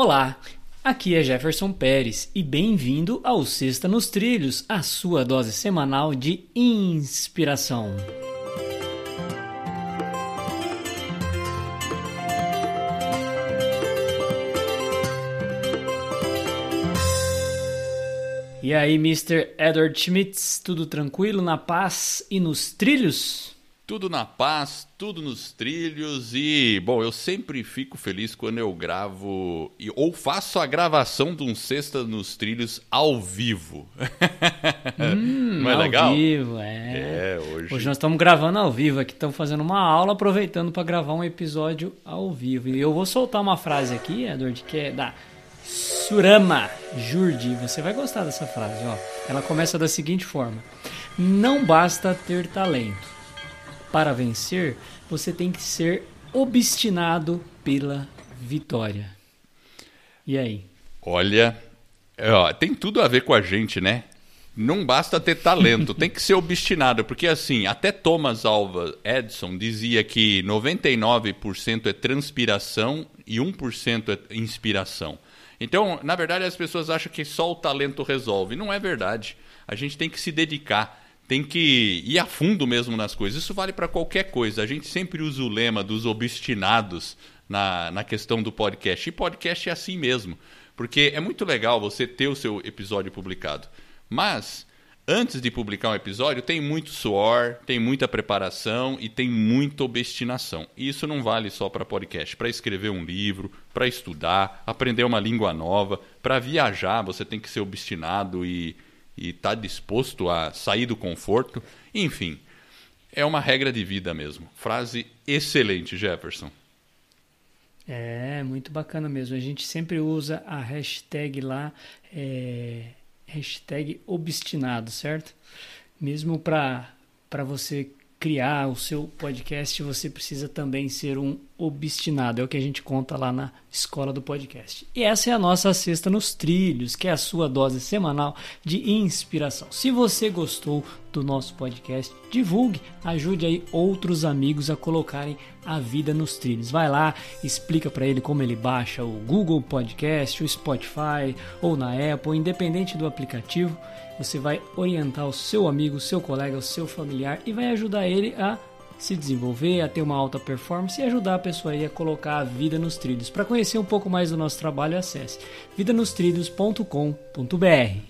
Olá, aqui é Jefferson Pérez e bem-vindo ao Sexta nos Trilhos, a sua dose semanal de inspiração. E aí, Mr. Edward Schmitz, tudo tranquilo, na paz e nos trilhos? Tudo na paz, tudo nos trilhos e, bom, eu sempre fico feliz quando eu gravo ou faço a gravação de um Sexta nos Trilhos ao vivo. Hum, Não é ao legal? Ao vivo, é. é hoje... hoje nós estamos gravando ao vivo aqui, estamos fazendo uma aula aproveitando para gravar um episódio ao vivo. E eu vou soltar uma frase aqui, Edward, que é da Surama Jurdi. Você vai gostar dessa frase, ó. Ela começa da seguinte forma: Não basta ter talento para vencer, você tem que ser obstinado pela vitória. E aí? Olha, ó, tem tudo a ver com a gente, né? Não basta ter talento, tem que ser obstinado, porque assim, até Thomas Alva Edison dizia que 99% é transpiração e 1% é inspiração. Então, na verdade, as pessoas acham que só o talento resolve. Não é verdade. A gente tem que se dedicar tem que ir a fundo mesmo nas coisas. Isso vale para qualquer coisa. A gente sempre usa o lema dos obstinados na, na questão do podcast. E podcast é assim mesmo. Porque é muito legal você ter o seu episódio publicado. Mas, antes de publicar um episódio, tem muito suor, tem muita preparação e tem muita obstinação. E isso não vale só para podcast. Para escrever um livro, para estudar, aprender uma língua nova, para viajar, você tem que ser obstinado e e está disposto a sair do conforto. Enfim, é uma regra de vida mesmo. Frase excelente, Jefferson. É, muito bacana mesmo. A gente sempre usa a hashtag lá, é, hashtag obstinado, certo? Mesmo para você criar o seu podcast, você precisa também ser um obstinado. É o que a gente conta lá na escola do podcast. E essa é a nossa Sexta nos Trilhos, que é a sua dose semanal de inspiração. Se você gostou do nosso podcast, divulgue, ajude aí outros amigos a colocarem a vida nos trilhos. Vai lá, explica para ele como ele baixa o Google Podcast, o Spotify ou na Apple, independente do aplicativo você vai orientar o seu amigo, o seu colega, o seu familiar e vai ajudar ele a se desenvolver, a ter uma alta performance e ajudar a pessoa a colocar a vida nos trilhos. Para conhecer um pouco mais do nosso trabalho, acesse vidanostrilhos.com.br.